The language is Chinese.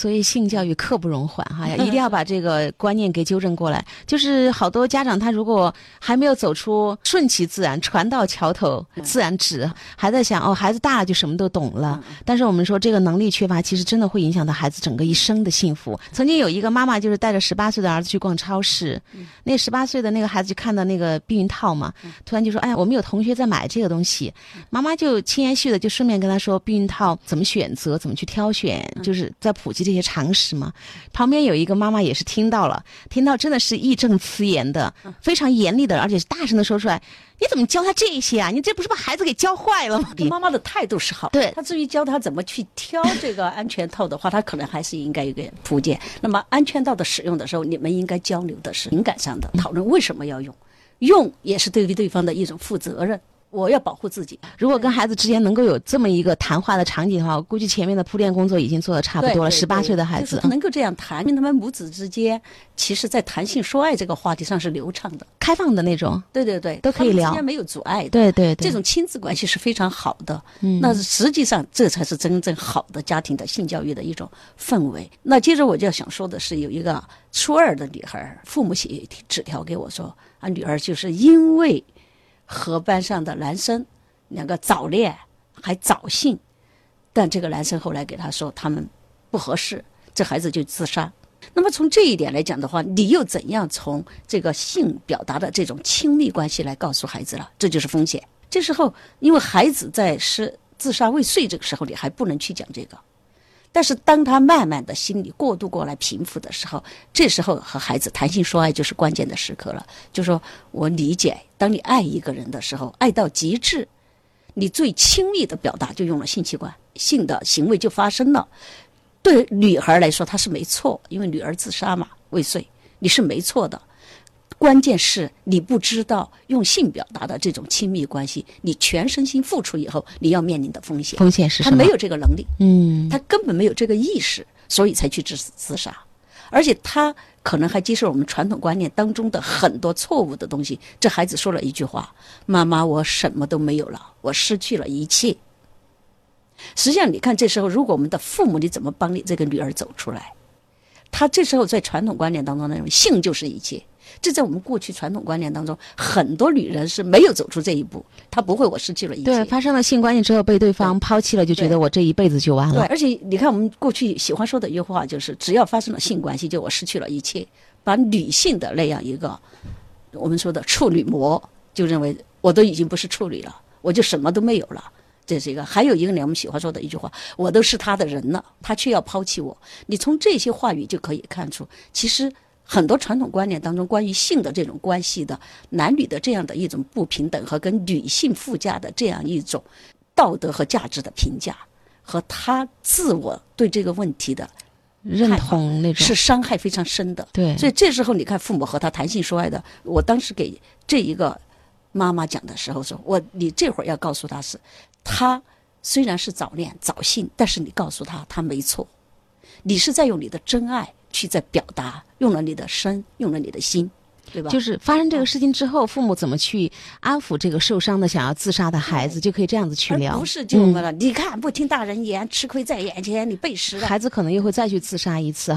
所以性教育刻不容缓哈，一定要把这个观念给纠正过来。就是好多家长他如果还没有走出顺其自然、船到桥头自然直，还在想哦，孩子大了就什么都懂了。但是我们说这个能力缺乏，其实真的会影响到孩子整个一生的幸福。曾经有一个妈妈就是带着十八岁的儿子去逛超市，那十八岁的那个孩子就看到那个避孕套嘛，突然就说：“哎呀，我们有同学在买这个东西。”妈妈就轻言细语的就顺便跟他说避孕套怎么选择、怎么去挑选，就是在普及这些常识吗。旁边有一个妈妈也是听到了，听到真的是义正辞严的，非常严厉的，而且是大声的说出来：“你怎么教他这些啊？你这不是把孩子给教坏了吗？”妈妈的态度是好，对他至于教他怎么去挑这个安全套的话，他可能还是应该有个铺垫。那么安全套的使用的时候，你们应该交流的是情感上的讨论，为什么要用？用也是对于对方的一种负责任。我要保护自己。如果跟孩子之间能够有这么一个谈话的场景的话，我估计前面的铺垫工作已经做的差不多了。十八岁的孩子能够这样谈，因为他们母子之间，其实在谈性说爱这个话题上是流畅的、开放的那种。对对对，都可以聊，之间没有阻碍的。对对对，这种亲子关系是非常好的。嗯，那实际上这才是真正好的家庭的性教育的一种氛围。那接着我就要想说的是，有一个初二的女孩，父母写纸条给我说，啊，女儿就是因为和班上的男生。两个早恋还早性，但这个男生后来给他说他们不合适，这孩子就自杀。那么从这一点来讲的话，你又怎样从这个性表达的这种亲密关系来告诉孩子了？这就是风险。这时候，因为孩子在是自杀未遂这个时候，你还不能去讲这个。但是当他慢慢的心理过渡过来平复的时候，这时候和孩子谈性说爱就是关键的时刻了。就说我理解，当你爱一个人的时候，爱到极致。你最亲密的表达就用了性器官，性的行为就发生了。对女孩来说，她是没错，因为女儿自杀嘛，未遂，你是没错的。关键是你不知道用性表达的这种亲密关系，你全身心付出以后，你要面临的风险。风险是什么？他没有这个能力，嗯，他根本没有这个意识，所以才去自自杀。而且他可能还接受我们传统观念当中的很多错误的东西。这孩子说了一句话：“妈妈，我什么都没有了，我失去了一切。”实际上，你看这时候，如果我们的父母，你怎么帮你这个女儿走出来？他这时候在传统观念当中那种性就是一切。这在我们过去传统观念当中，很多女人是没有走出这一步。她不会，我失去了一切。对，发生了性关系之后被对方抛弃了，就觉得我这一辈子就完了。对，而且你看，我们过去喜欢说的一句话就是：只要发生了性关系，就我失去了一切。把女性的那样一个我们说的处女膜，就认为我都已经不是处女了，我就什么都没有了。这是一个。还有一个呢，我们喜欢说的一句话：我都是他的人了，他却要抛弃我。你从这些话语就可以看出，其实。很多传统观念当中，关于性的这种关系的男女的这样的一种不平等和跟女性附加的这样一种道德和价值的评价，和他自我对这个问题的认同那种是伤害非常深的。对，所以这时候你看父母和他谈性说爱的，我当时给这一个妈妈讲的时候说，我你这会儿要告诉他是，他虽然是早恋早性，但是你告诉他他没错，你是在用你的真爱。去在表达，用了你的身，用了你的心，对吧？就是发生这个事情之后，父母怎么去安抚这个受伤的、想要自杀的孩子，就可以这样子去聊。不是就么了？你看，不听大人言，吃亏在眼前，你背时了。孩子可能又会再去自杀一次。